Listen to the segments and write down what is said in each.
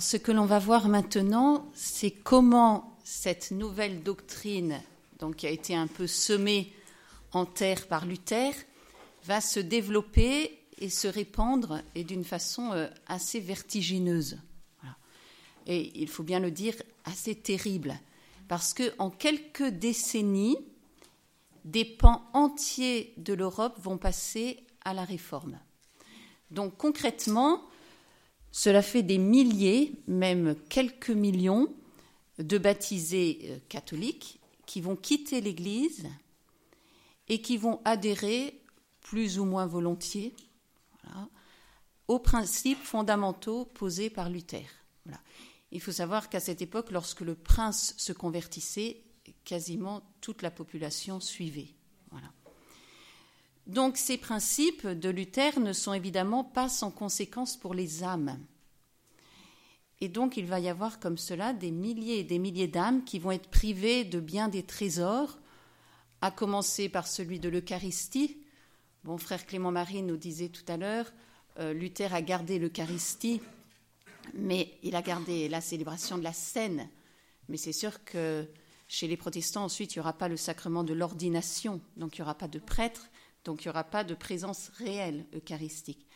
Ce que l'on va voir maintenant, c'est comment cette nouvelle doctrine, donc qui a été un peu semée en terre par Luther, va se développer et se répandre et d'une façon euh, assez vertigineuse. Et il faut bien le dire, assez terrible, parce que en quelques décennies, des pans entiers de l'Europe vont passer à la réforme. Donc concrètement, cela fait des milliers, même quelques millions, de baptisés euh, catholiques qui vont quitter l'Église et qui vont adhérer plus ou moins volontiers aux principes fondamentaux posés par Luther. Il faut savoir qu'à cette époque, lorsque le prince se convertissait, quasiment toute la population suivait. Donc ces principes de Luther ne sont évidemment pas sans conséquence pour les âmes. Et donc il va y avoir comme cela des milliers et des milliers d'âmes qui vont être privées de bien des trésors, à commencer par celui de l'Eucharistie. Bon, frère Clément Marie nous disait tout à l'heure, euh, Luther a gardé l'Eucharistie, mais il a gardé la célébration de la scène. Mais c'est sûr que chez les protestants, ensuite, il n'y aura pas le sacrement de l'ordination, donc il n'y aura pas de prêtre, donc il n'y aura pas de présence réelle eucharistique.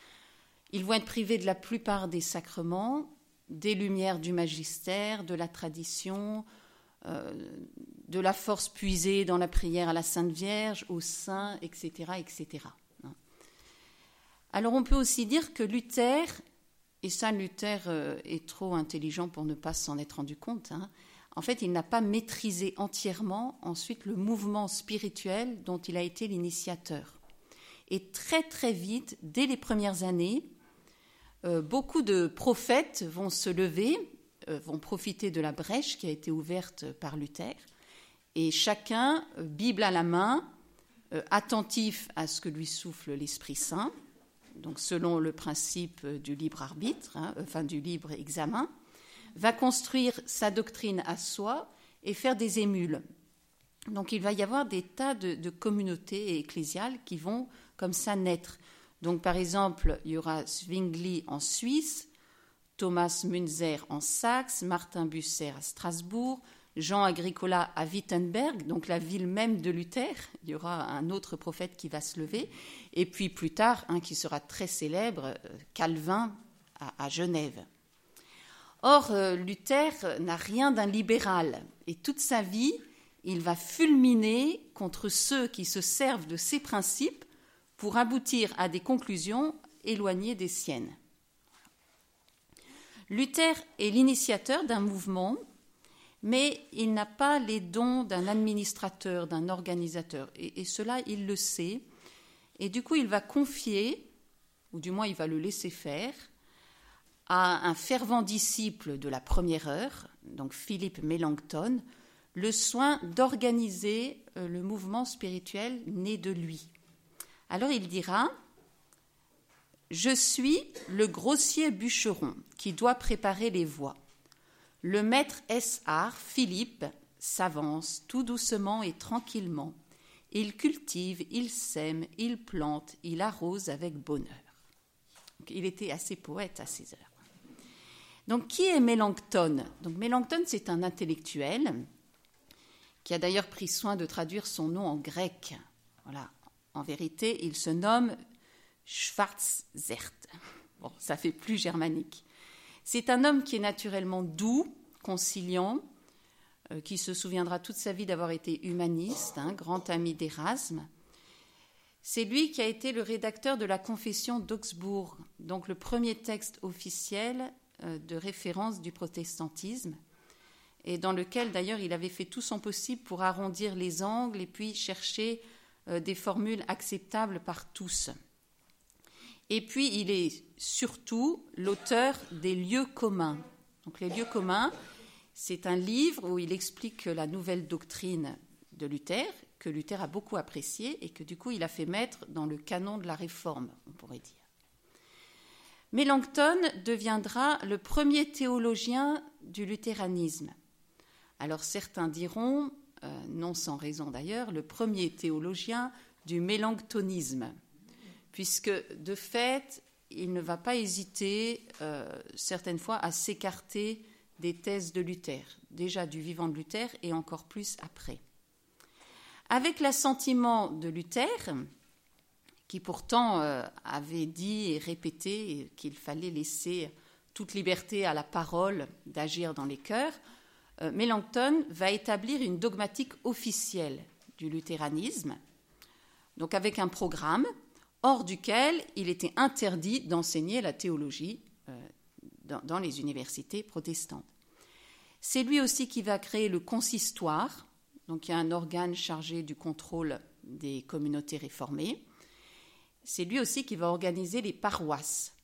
Ils vont être privés de la plupart des sacrements, des lumières du magistère, de la tradition, euh, de la force puisée dans la prière à la Sainte Vierge, au Saint, etc., etc. Alors on peut aussi dire que Luther, et ça Luther euh, est trop intelligent pour ne pas s'en être rendu compte, hein, en fait il n'a pas maîtrisé entièrement ensuite le mouvement spirituel dont il a été l'initiateur. Et très très vite, dès les premières années, euh, beaucoup de prophètes vont se lever, euh, vont profiter de la brèche qui a été ouverte par Luther, et chacun, Bible à la main, attentif à ce que lui souffle l'Esprit Saint, donc selon le principe du libre arbitre, hein, enfin du libre examen, va construire sa doctrine à soi et faire des émules. Donc il va y avoir des tas de, communautés ecclésiales qui vont comme ça naître. Donc par exemple, il y aura Zwingli en Suisse, Thomas Münzer en Saxe, Martin Busser à Strasbourg, Jean Agricola à Wittenberg, donc la ville même de Luther. Il y aura un autre prophète qui va se lever. Et puis plus tard, un qui sera très célèbre, euh, Calvin à, Genève. Or, euh, Luther n'a rien d'un libéral. Et toute sa vie, il va fulminer contre ceux qui se servent de ses principes pour aboutir à des conclusions éloignées des siennes. Luther est l'initiateur d'un mouvement mais il n'a pas les dons d'un administrateur, d'un organisateur. Et, cela, il le sait. Et du coup, il va confier, ou du moins il va le laisser faire, à un fervent disciple de la première heure, donc Philippe Melanchthon, le soin d'organiser euh, le mouvement spirituel né de lui. Alors il dira Je suis le grossier bûcheron qui doit préparer les voies. Le maître Essar, Philippe, s'avance tout doucement et tranquillement. Il cultive, il sème, il plante, il arrose avec bonheur. il était assez poète à ces heures. Donc, qui est Mélenchon Donc, Mélenchon, c'est un intellectuel qui a d'ailleurs pris soin de traduire son nom en grec. Voilà. En vérité, il se nomme Schwarzert. Bon, ça fait plus germanique. C'est un homme qui est naturellement doux, conciliant, euh, qui se souviendra toute sa vie d'avoir été humaniste, un grand ami d'Erasme. C'est lui qui a été le rédacteur de la Confession d'Augsbourg, donc le premier texte officiel euh, de référence du protestantisme, et dans lequel d'ailleurs il avait fait tout son possible pour arrondir les angles et puis chercher euh, des formules acceptables par tous. Et puis, il est surtout l'auteur des lieux communs. Donc, les lieux communs, c'est un livre où il explique la nouvelle doctrine de Luther, que Luther a beaucoup apprécié et que du coup, il a fait mettre dans le canon de la réforme, on pourrait dire. Mélenchon deviendra le premier théologien du luthéranisme. Alors certains diront, euh, non sans raison d'ailleurs, le premier théologien du mélanctonisme puisque de fait, il ne va pas hésiter euh, certaines fois à s'écarter des thèses de Luther, déjà du vivant de Luther et encore plus après. Avec l'assentiment de Luther, qui pourtant euh, avait dit et répété qu'il fallait laisser toute liberté à la parole d'agir dans les cœurs, euh, Melanchthon va établir une dogmatique officielle du luthéranisme, donc avec un programme hors duquel il était interdit d'enseigner la théologie euh, dans, les universités protestantes. C'est lui aussi qui va créer le consistoire, donc il y a un organe chargé du contrôle des communautés réformées. C'est lui aussi qui va organiser les paroisses,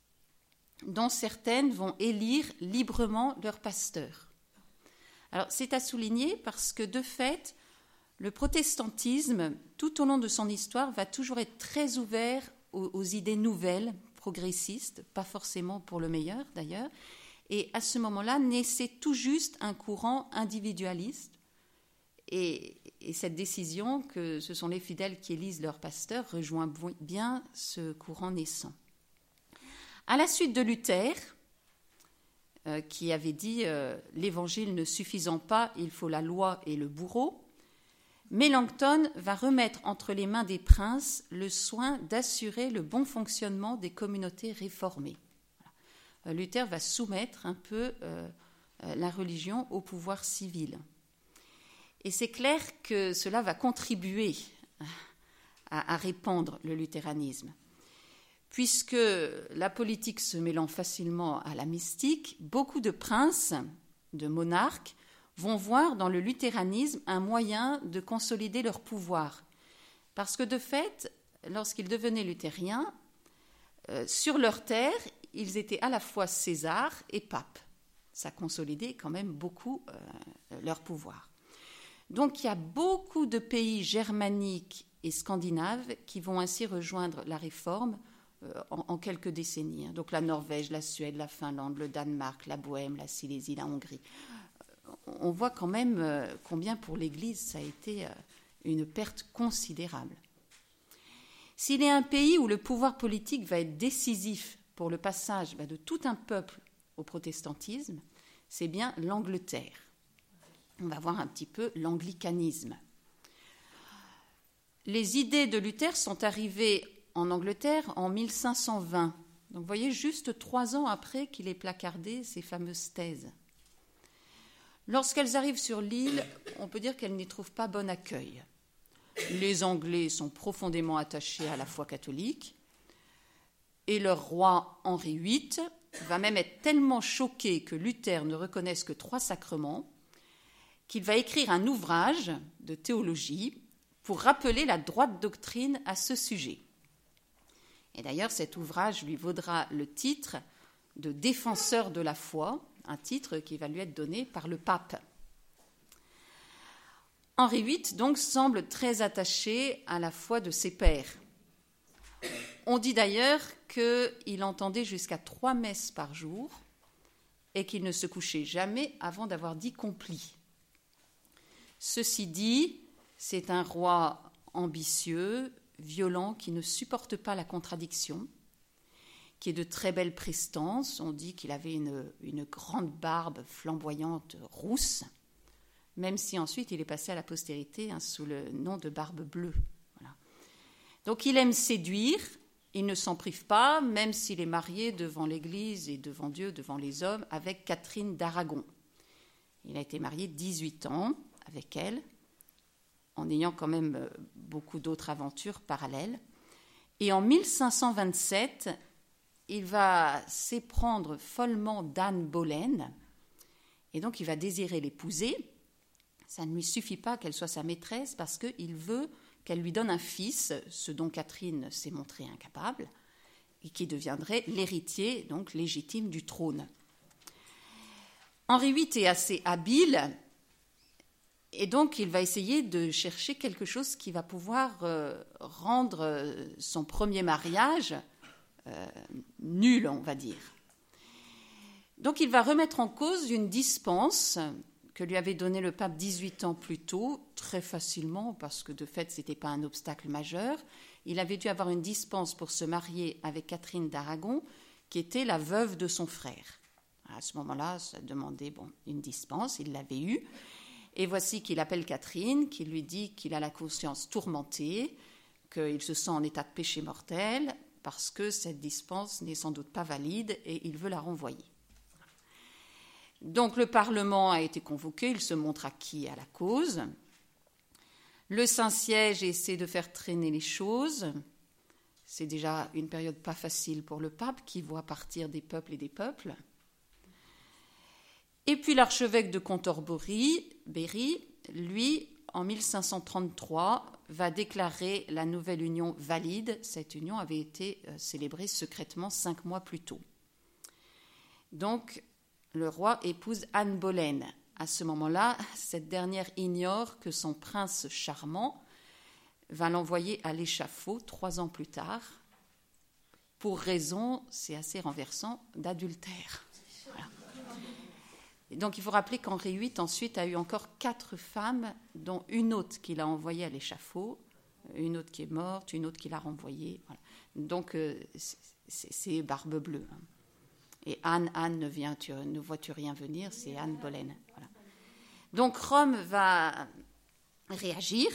dont certaines vont élire librement leurs pasteurs. Alors c'est à souligner parce que de fait, le protestantisme, tout au long de son histoire, va toujours être très ouvert aux, idées nouvelles, progressistes, pas forcément pour le meilleur d'ailleurs. Et à ce moment-là, naissait tout juste un courant individualiste. Et, cette décision que ce sont les fidèles qui élisent leur pasteur rejoint bien ce courant naissant. À la suite de Luther, euh, qui avait dit euh, l'évangile ne suffisant pas, il faut la loi et le bourreau, Mélenchon va remettre entre les mains des princes le soin d'assurer le bon fonctionnement des communautés réformées. Euh, Luther va soumettre un peu euh, euh, la religion au pouvoir civil. Et c'est clair que cela va contribuer à, répandre le luthéranisme. Puisque la politique se mêlant facilement à la mystique, beaucoup de princes, de monarques, vont voir dans le luthéranisme un moyen de consolider leur pouvoir. Parce que de fait, lorsqu'ils devenaient luthériens, euh, sur leur terre, ils étaient à la fois César et pape. Ça consolidait quand même beaucoup euh, leur pouvoir. Donc il y a beaucoup de pays germaniques et scandinaves qui vont ainsi rejoindre la réforme euh, en, quelques décennies. Donc la Norvège, la Suède, la Finlande, le Danemark, la Bohème, la Silésie, la Hongrie on voit quand même euh, combien pour l'Église ça a été euh, une perte considérable. S'il est un pays où le pouvoir politique va être décisif pour le passage bah, de tout un peuple au protestantisme, c'est bien l'Angleterre. On va voir un petit peu l'anglicanisme. Les idées de Luther sont arrivées en Angleterre en 1520. Donc vous voyez, juste trois ans après qu'il ait placardé ces fameuses thèses. Lorsqu'elles arrivent sur l'île, on peut dire qu'elles n'y trouvent pas bon accueil. Les Anglais sont profondément attachés à la foi catholique et leur roi Henri VIII va même être tellement choqué que Luther ne reconnaisse que trois sacrements qu'il va écrire un ouvrage de théologie pour rappeler la droite doctrine à ce sujet. Et d'ailleurs, cet ouvrage lui vaudra le titre de défenseur de la foi, un titre qui va lui être donné par le pape. Henri VIII donc semble très attaché à la foi de ses pères. On dit d'ailleurs qu'il entendait jusqu'à trois messes par jour et qu'il ne se couchait jamais avant d'avoir dit compli. Ceci dit, c'est un roi ambitieux, violent, qui ne supporte pas la contradiction qui est de très belle prestance. On dit qu'il avait une, grande barbe flamboyante rousse, même si ensuite il est passé à la postérité hein, sous le nom de barbe bleue. Donc il aime séduire, il ne s'en prive pas, même s'il est marié devant l'Église et devant Dieu, devant les hommes, avec Catherine d'Aragon. Il a été marié 18 ans avec elle, en ayant quand même euh, beaucoup d'autres aventures parallèles. Et en 1527, il va s'éprendre follement d'Anne Boleyn, et donc il va désirer l'épouser. Ça ne lui suffit pas qu'elle soit sa maîtresse parce qu'il veut qu'elle lui donne un fils, ce dont Catherine s'est montrée incapable, et qui deviendrait l'héritier, donc légitime du trône. Henri VIII est assez habile, et donc il va essayer de chercher quelque chose qui va pouvoir euh, rendre euh, son premier mariage euh, nul, on va dire. Donc il va remettre en cause une dispense que lui avait donné le pape 18 ans plus tôt, très facilement, parce que de fait, ce n'était pas un obstacle majeur. Il avait dû avoir une dispense pour se marier avec Catherine d'Aragon, qui était la veuve de son frère. À ce moment-là, ça demandait bon, une dispense, il l'avait eue. Et voici qu'il appelle Catherine, qui lui dit qu'il a la conscience tourmentée, qu'il se sent en état de péché mortel, parce que cette dispense n'est sans doute pas valide et il veut la renvoyer. Donc le Parlement a été convoqué, il se montre acquis à la cause. Le Saint-Siège essaie de faire traîner les choses. C'est déjà une période pas facile pour le pape qui voit partir des peuples et des peuples. Et puis l'archevêque de Canterbury, Berry, lui, en 1533, va déclarer la nouvelle union valide. Cette union avait été euh, célébrée secrètement cinq mois plus tôt. Donc, le roi épouse Anne Boleyn. À ce moment-là, cette dernière ignore que son prince charmant va l'envoyer à l'échafaud trois ans plus tard, pour raison, c'est assez renversant, d'adultère. Donc il faut rappeler qu'Henri VIII ensuite a eu encore quatre femmes, dont une autre qu'il a envoyée à l'échafaud, une autre qui est morte, une autre qu'il a renvoyée. Donc euh, c'est barbe bleue. Hein. Et Anne, Anne ne, vient, tu, ne vois-tu rien venir, c'est Anne Boleyn. Donc Rome va réagir.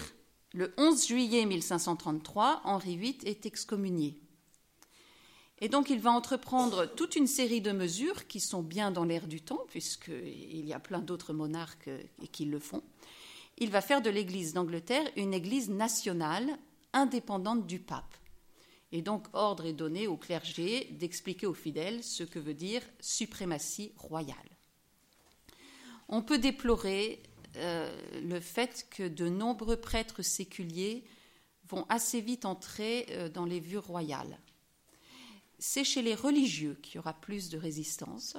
Le 11 juillet 1533, Henri VIII est excommunié. Et donc il va entreprendre toute une série de mesures qui sont bien dans l'air du temps, puisqu'il y a plein d'autres monarques qui le font. Il va faire de l'Église d'Angleterre une Église nationale indépendante du pape. Et donc, ordre est donné au clergé d'expliquer aux fidèles ce que veut dire suprématie royale. On peut déplorer euh, le fait que de nombreux prêtres séculiers vont assez vite entrer euh, dans les vues royales. C'est chez les religieux qu'il y aura plus de résistance.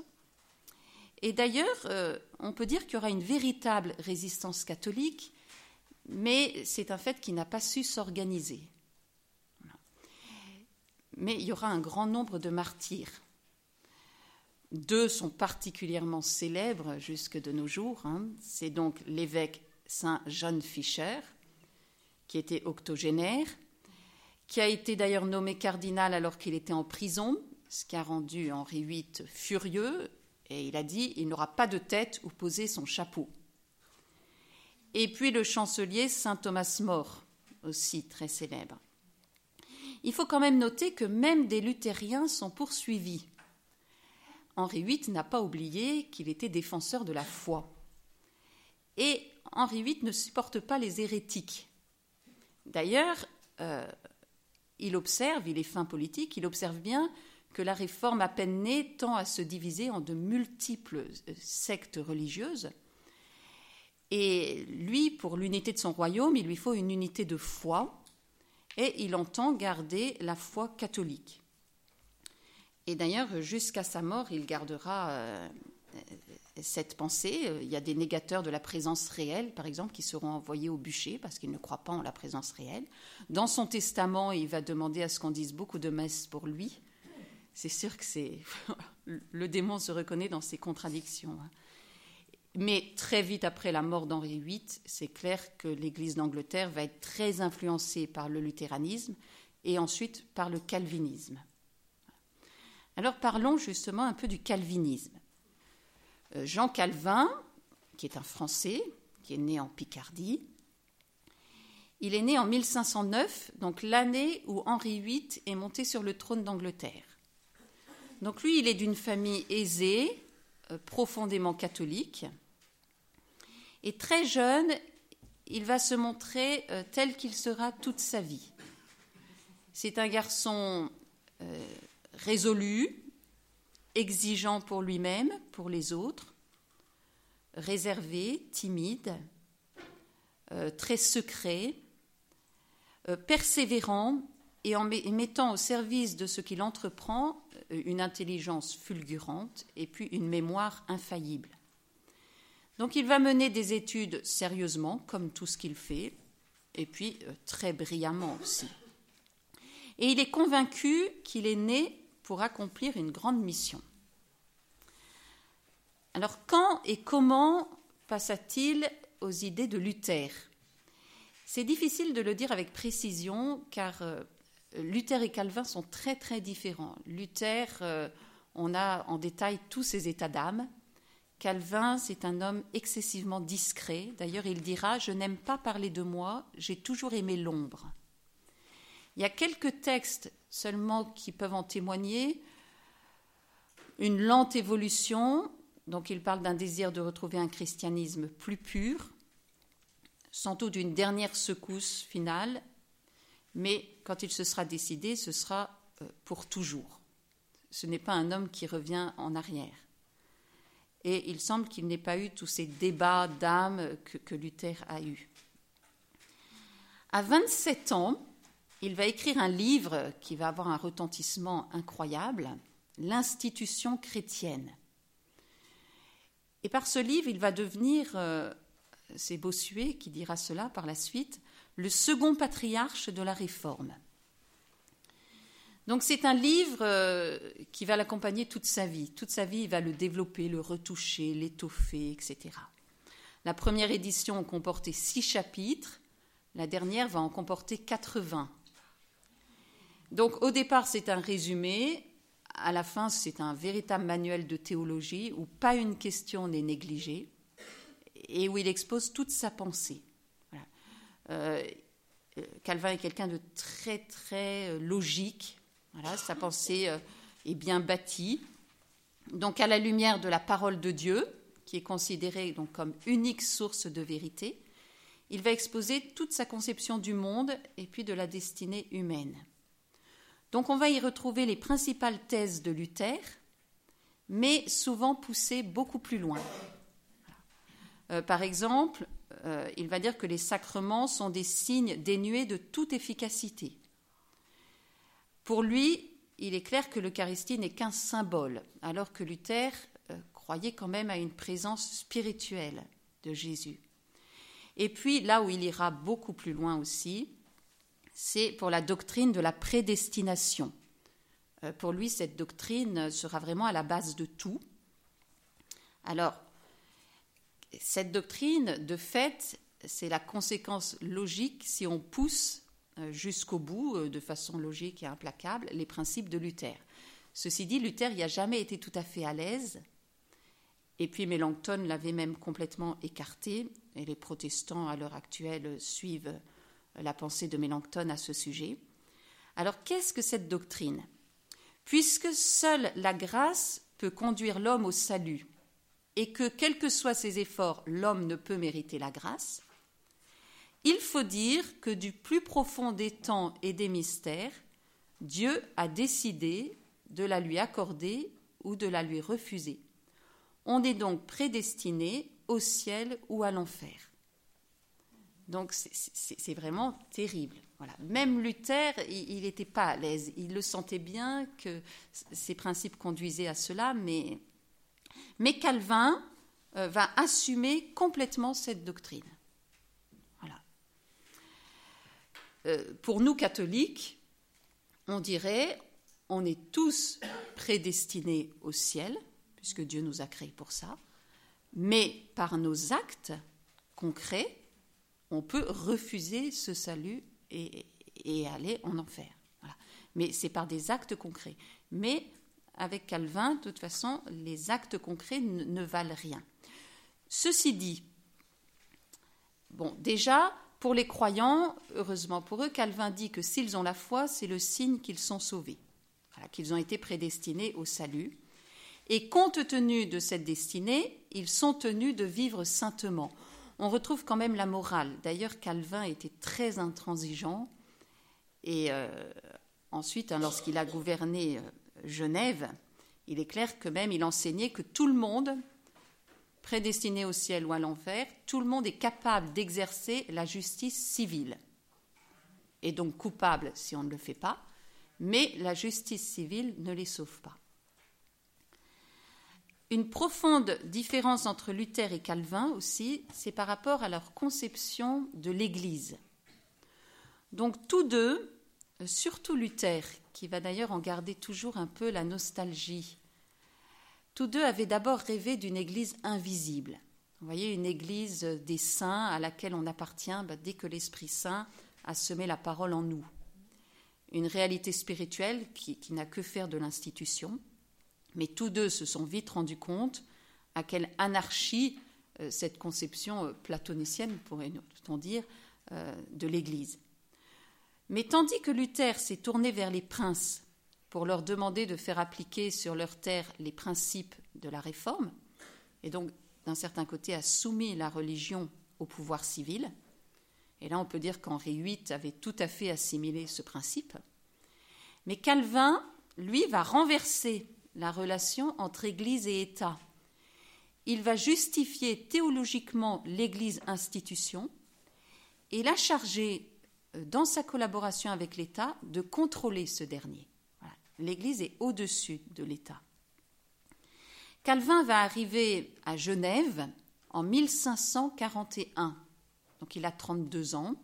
Et d'ailleurs, euh, on peut dire qu'il y aura une véritable résistance catholique, mais c'est un fait qui n'a pas su s'organiser mais il y aura un grand nombre de martyrs. Deux sont particulièrement célèbres jusque de nos jours. Hein. C'est donc l'évêque Saint John Fisher, qui était octogénaire, qui a été d'ailleurs nommé cardinal alors qu'il était en prison, ce qui a rendu Henri VIII furieux, et il a dit il n'aura pas de tête où poser son chapeau. Et puis le chancelier Saint Thomas More, aussi très célèbre. Il faut quand même noter que même des luthériens sont poursuivis. Henri VIII n'a pas oublié qu'il était défenseur de la foi. Et Henri VIII ne supporte pas les hérétiques. D'ailleurs, euh, il observe, il est fin politique, il observe bien que la réforme à peine née tend à se diviser en de multiples euh, sectes religieuses. Et lui, pour l'unité de son royaume, il lui faut une unité de foi, et il entend garder la foi catholique. Et d'ailleurs, jusqu'à sa mort, il gardera euh, cette pensée. Il y a des négateurs de la présence réelle, par exemple, qui seront envoyés au bûcher parce qu'ils ne croient pas en la présence réelle. Dans son testament, il va demander à ce qu'on dise beaucoup de messes pour lui. C'est sûr que c'est le démon se reconnaît dans ses contradictions. Hein. Mais très vite après la mort d'Henri VIII, c'est clair que l'Église d'Angleterre va être très influencée par le luthéranisme et ensuite par le calvinisme. Alors parlons justement un peu du calvinisme. Euh, Jean Calvin, qui est un Français, qui est né en Picardie, il est né en 1509, donc l'année où Henri VIII est monté sur le trône d'Angleterre. Donc lui, il est d'une famille aisée, euh, profondément catholique. Et très jeune, il va se montrer euh, tel qu'il sera toute sa vie. C'est un garçon résolu, exigeant pour lui-même, pour les autres, réservé, timide, euh, très secret, persévérant et en mettant au service de ce qu'il entreprend une intelligence fulgurante et puis une mémoire infaillible. Donc il va mener des études sérieusement, comme tout ce qu'il fait, et puis euh, très brillamment aussi. Et il est convaincu qu'il est né pour accomplir une grande mission. Alors quand et comment passa-t-il aux idées de Luther? C'est difficile de le dire avec précision car euh, Luther et Calvin sont très très différents. Luther, euh, on a en détail tous ses états d'âme. Calvin, c'est un homme excessivement discret. D'ailleurs, il dira Je n'aime pas parler de moi, j'ai toujours aimé l'ombre. Il y a quelques textes seulement qui peuvent en témoigner. Une lente évolution, donc il parle d'un désir de retrouver un christianisme plus pur, sans doute une dernière secousse finale, mais quand il se sera décidé, ce sera euh, pour toujours. Ce n'est pas un homme qui revient en arrière. Et il semble qu'il n'ait pas eu tous ces débats d'âme que, que Luther a eus. À 27 ans, il va écrire un livre qui va avoir un retentissement incroyable, L'institution chrétienne. Et par ce livre, il va devenir, euh, c'est Bossuet qui dira cela par la suite, le second patriarche de la Réforme. Donc c'est un livre euh, qui va l'accompagner toute sa vie. Toute sa vie, il va le développer, le retoucher, l'étoffer, etc. La première édition comportait six chapitres, la dernière va en comporter 80. Donc au départ, c'est un résumé, à la fin, c'est un véritable manuel de théologie où pas une question n'est négligée et où il expose toute sa pensée. Euh, Calvin est quelqu'un de très très euh, logique. Sa pensée euh, est bien bâtie. Donc à la lumière de la parole de Dieu, qui est considérée donc comme unique source de vérité, il va exposer toute sa conception du monde et puis de la destinée humaine. Donc on va y retrouver les principales thèses de Luther, mais souvent poussées beaucoup plus loin. Euh, par exemple, euh, il va dire que les sacrements sont des signes dénués de toute efficacité. Pour lui, il est clair que l'Eucharistie n'est qu'un symbole, alors que Luther euh, croyait quand même à une présence spirituelle de Jésus. Et puis, là où il ira beaucoup plus loin aussi, c'est pour la doctrine de la prédestination. Euh, pour lui, cette doctrine sera vraiment à la base de tout. Alors, cette doctrine, de fait, c'est la conséquence logique, si on pousse euh, jusqu'au bout, euh, de façon logique et implacable, les principes de Luther. Ceci dit, Luther n'y a jamais été tout à fait à l'aise. Et puis Mélenchon l'avait même complètement écarté, et les protestants à l'heure actuelle suivent la pensée de Mélenchon à ce sujet. Alors qu'est-ce que cette doctrine? Puisque seule la grâce peut conduire l'homme au salut, et que, quels que soient ses efforts, l'homme ne peut mériter la grâce, il faut dire que du plus profond des temps et des mystères, Dieu a décidé de la lui accorder ou de la lui refuser. On est donc prédestiné au ciel ou à l'enfer. Donc c'est vraiment terrible. Voilà. Même Luther, il n'était pas à l'aise. Il le sentait bien que ses principes conduisaient à cela, mais, mais Calvin euh, va assumer complètement cette doctrine. Voilà. Euh, pour nous catholiques, on dirait, on est tous prédestinés au ciel, puisque Dieu nous a créés pour ça, mais par nos actes concrets, on peut refuser ce salut et, aller en enfer. Mais c'est par des actes concrets. Mais avec Calvin, de toute façon, les actes concrets ne, valent rien. Ceci dit, bon, déjà, pour les croyants, heureusement pour eux, Calvin dit que s'ils ont la foi, c'est le signe qu'ils sont sauvés, qu'ils ont été prédestinés au salut. Et compte tenu de cette destinée, ils sont tenus de vivre saintement on retrouve quand même la morale. D'ailleurs, Calvin était très intransigeant. Et euh, ensuite, hein, lorsqu'il a gouverné euh, Genève, il est clair que même il enseignait que tout le monde, prédestiné au ciel ou à l'enfer, tout le monde est capable d'exercer la justice civile. Et donc coupable si on ne le fait pas, mais la justice civile ne les sauve pas. Une profonde différence entre Luther et Calvin aussi, c'est par rapport à leur conception de l'Église. Donc tous deux, surtout Luther, qui va d'ailleurs en garder toujours un peu la nostalgie, tous deux avaient d'abord rêvé d'une Église invisible. Vous voyez, une église des saints à laquelle on appartient bah, dès que l'Esprit Saint a semé la parole en nous. Une réalité spirituelle qui, n'a que faire de l'institution. Mais tous deux se sont vite rendus compte à quelle anarchie euh, cette conception euh, platonicienne, pourrait-on dire, euh, de l'Église. Mais tandis que Luther s'est tourné vers les princes pour leur demander de faire appliquer sur leur terre les principes de la réforme, et donc d'un certain côté, a soumis la religion au pouvoir civil. Et là, on peut dire qu'Henri VIII avait tout à fait assimilé ce principe. Mais Calvin, lui, va renverser la relation entre Église et État. Il va justifier théologiquement l'Église institution et la charger, euh, dans sa collaboration avec l'État, de contrôler ce dernier. L'Église est au-dessus de l'État. Calvin va arriver à Genève en 1541, donc il a 32 ans.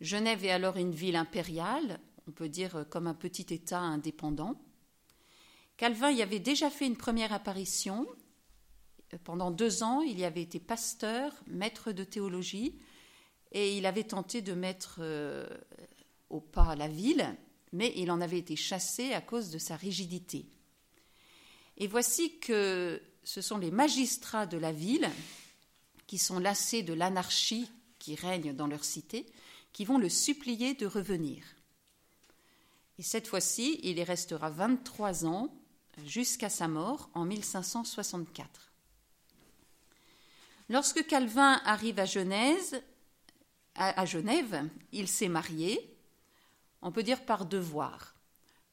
Genève est alors une ville impériale, on peut dire comme un petit État indépendant. Calvin y avait déjà fait une première apparition. Pendant deux ans, il y avait été pasteur, maître de théologie, et il avait tenté de mettre euh, au pas la ville, mais il en avait été chassé à cause de sa rigidité. Et voici que ce sont les magistrats de la ville qui sont lassés de l'anarchie qui règne dans leur cité, qui vont le supplier de revenir. Et cette fois-ci, il y restera 23 ans jusqu'à sa mort en 1564. Lorsque Calvin arrive à Genève, il s'est marié, on peut dire par devoir.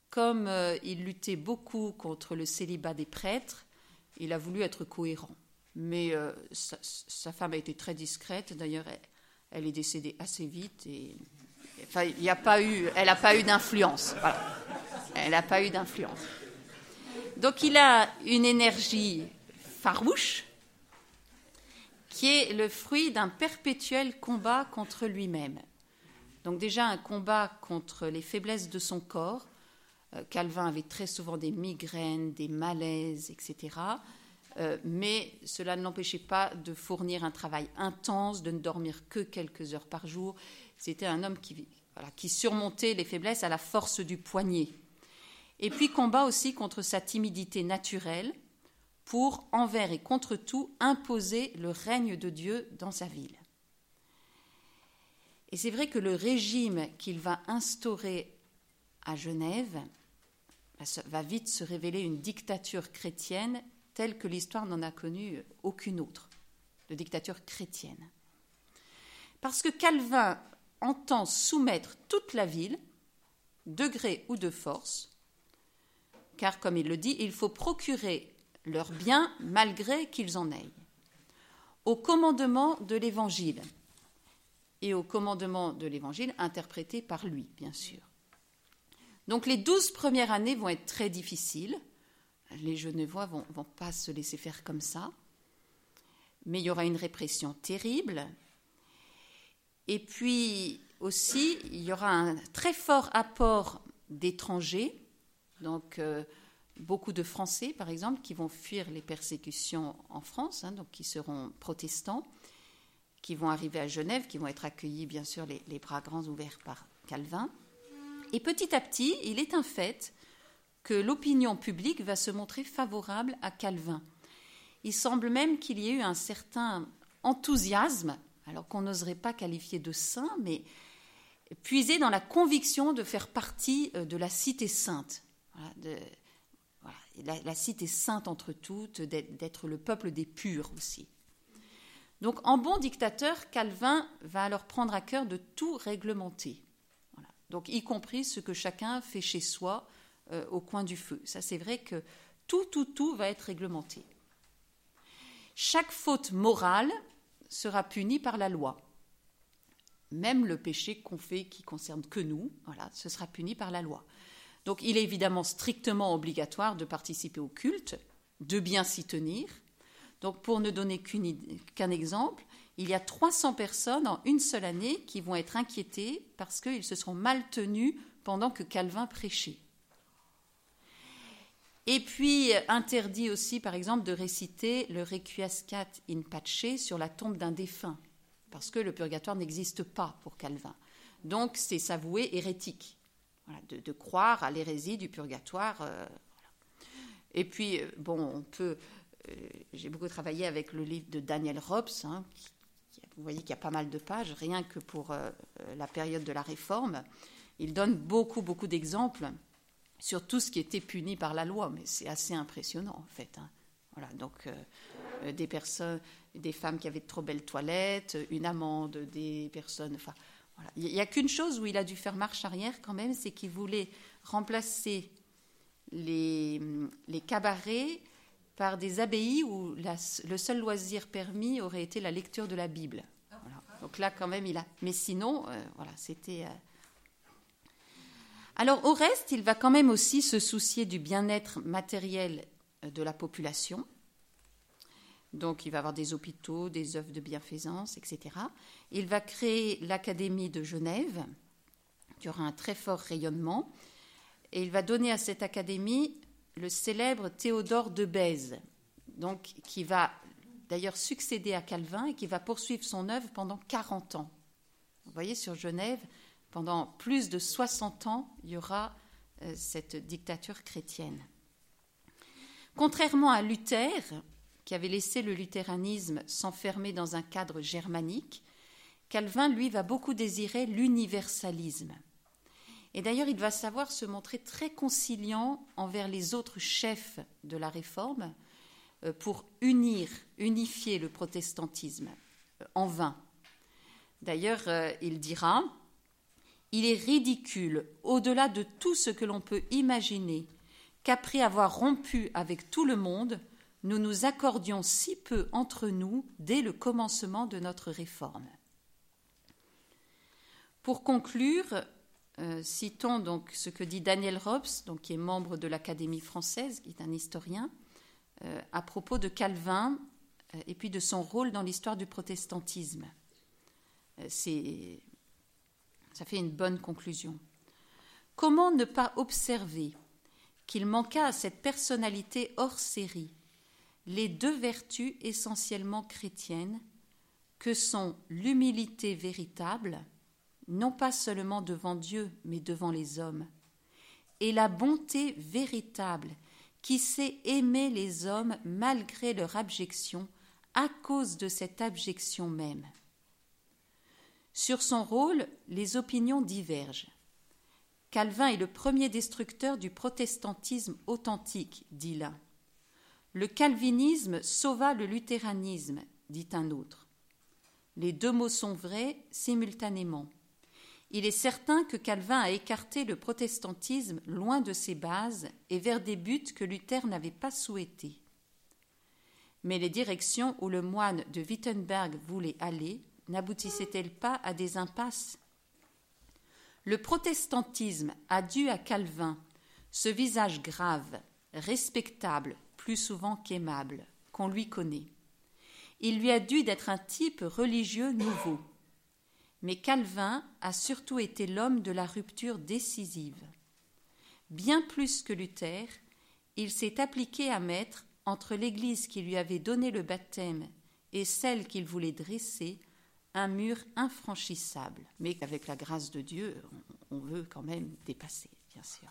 Comme euh, il luttait beaucoup contre le célibat des prêtres, il a voulu être cohérent. Mais euh, sa, femme a été très discrète. D'ailleurs, elle, est décédée assez vite. Elle n'a pas eu d'influence. Elle n'a pas eu d'influence. Donc, il a une énergie farouche qui est le fruit d'un perpétuel combat contre lui-même. Donc déjà un combat contre les faiblesses de son corps, euh, Calvin avait très souvent des migraines, des malaises, etc. Euh, mais cela ne l'empêchait pas de fournir un travail intense, de ne dormir que quelques heures par jour. C'était un homme qui, qui surmontait les faiblesses à la force du poignet. Et puis combat aussi contre sa timidité naturelle pour, envers et contre tout, imposer le règne de Dieu dans sa ville. Et c'est vrai que le régime qu'il va instaurer à Genève va vite se révéler une dictature chrétienne telle que l'histoire n'en a connu aucune autre, de dictature chrétienne. Parce que Calvin entend soumettre toute la ville, de gré ou de force, car comme il le dit, il faut procurer leurs biens malgré qu'ils en aient, au commandement de l'Évangile, et au commandement de l'Évangile interprété par lui, bien sûr. Donc les douze premières années vont être très difficiles. Les Genevois ne vont, vont pas se laisser faire comme ça. Mais il y aura une répression terrible. Et puis aussi, il y aura un très fort apport d'étrangers, donc euh, beaucoup de Français, par exemple, qui vont fuir les persécutions en France, hein, donc qui seront protestants, qui vont arriver à Genève, qui vont être accueillis, bien sûr, les bras grands ouverts par Calvin. Et petit à petit, il est un fait que l'opinion publique va se montrer favorable à Calvin. Il semble même qu'il y ait eu un certain enthousiasme, alors qu'on n'oserait pas qualifier de saint, mais puisé dans la conviction de faire partie euh, de la cité sainte. La, cité sainte entre toutes, d'être le peuple des purs aussi. Donc en bon dictateur, Calvin va alors prendre à cœur de tout réglementer donc y compris ce que chacun fait chez soi euh, au coin du feu. Ça, c'est vrai que tout, tout, tout va être réglementé. Chaque faute morale sera punie par la loi. Même le péché qu'on fait qui concerne que nous, voilà, ce sera puni par la loi. Donc il est évidemment strictement obligatoire de participer au culte, de bien s'y tenir. Donc pour ne donner qu'un exemple, il y a 300 personnes en une seule année qui vont être inquiétées parce qu'ils se seront mal tenus pendant que Calvin prêchait. Et puis interdit aussi, par exemple, de réciter le Requiescat in pace sur la tombe d'un défunt, parce que le purgatoire n'existe pas pour Calvin. Donc c'est s'avouer hérétique, de, croire à l'hérésie du purgatoire. Euh, Et puis, euh, bon, on peut. Euh, j'ai beaucoup travaillé avec le livre de Daniel Robs, hein, vous voyez qu'il y a pas mal de pages, rien que pour la période de la Réforme. Il donne beaucoup, beaucoup d'exemples sur tout ce qui était puni par la loi, mais c'est assez impressionnant en fait. Hein. Voilà, donc des personnes, des femmes qui avaient de trop belles toilettes, une amende, des personnes, enfin, il n'y a qu'une chose où il a dû faire marche arrière quand même, c'est qu'il voulait remplacer les, cabarets par des abbayes où le seul loisir permis aurait été la lecture de la Bible. Donc là, quand même, il a. Mais sinon, euh, voilà, c'était. Euh. Alors, au reste, il va quand même aussi se soucier du bien-être matériel euh, de la population. Donc il va avoir des hôpitaux, des œuvres de bienfaisance, etc. Il va créer l'Académie de Genève, qui aura un très fort rayonnement, et il va donner à cette académie le célèbre Théodore de Bèze, qui va d'ailleurs succéder à Calvin et qui va poursuivre son œuvre pendant 40 ans. Vous voyez, sur Genève, pendant plus de 60 ans, il y aura euh, cette dictature chrétienne. Contrairement à Luther, qui avait laissé le luthéranisme s'enfermer dans un cadre germanique, Calvin, lui, va beaucoup désirer l'universalisme. Et d'ailleurs, il va savoir se montrer très conciliant envers les autres chefs de la réforme euh, pour unir, unifier le protestantisme euh, en vain. D'ailleurs, euh, il dira Il est ridicule, au-delà de tout ce que l'on peut imaginer, qu'après avoir rompu avec tout le monde, nous nous accordions si peu entre nous dès le commencement de notre réforme. Pour conclure, euh, citons donc ce que dit Daniel Robs, qui est membre de l'Académie française, qui est un historien, euh, à propos de Calvin euh, et puis de son rôle dans l'histoire du protestantisme. C'est, ça fait une bonne conclusion. Comment ne pas observer qu'il manqua à cette personnalité hors série les deux vertus essentiellement chrétiennes que sont l'humilité véritable, non pas seulement devant Dieu, mais devant les hommes, et la bonté véritable qui sait aimer les hommes malgré leur abjection à cause de cette abjection même. Sur son rôle, les opinions divergent. Calvin est le premier destructeur du protestantisme authentique, dit l'un. Le calvinisme sauva le luthéranisme, dit un autre. Les deux mots sont vrais simultanément. Il est certain que Calvin a écarté le protestantisme loin de ses bases et vers des buts que Luther n'avait pas souhaités. Mais les directions où le moine de Wittenberg voulait aller n'aboutissaient-elles pas à des impasses? Le protestantisme a dû à Calvin ce visage grave, respectable, plus souvent qu'aimable, qu'on lui connaît. Il lui a dû d'être un type religieux nouveau. Mais Calvin a surtout été l'homme de la rupture décisive. Bien plus que Luther, il s'est appliqué à mettre entre l'Église qui lui avait donné le baptême et celle qu'il voulait dresser un mur infranchissable, mais qu'avec la grâce de Dieu, on veut quand même dépasser, bien sûr.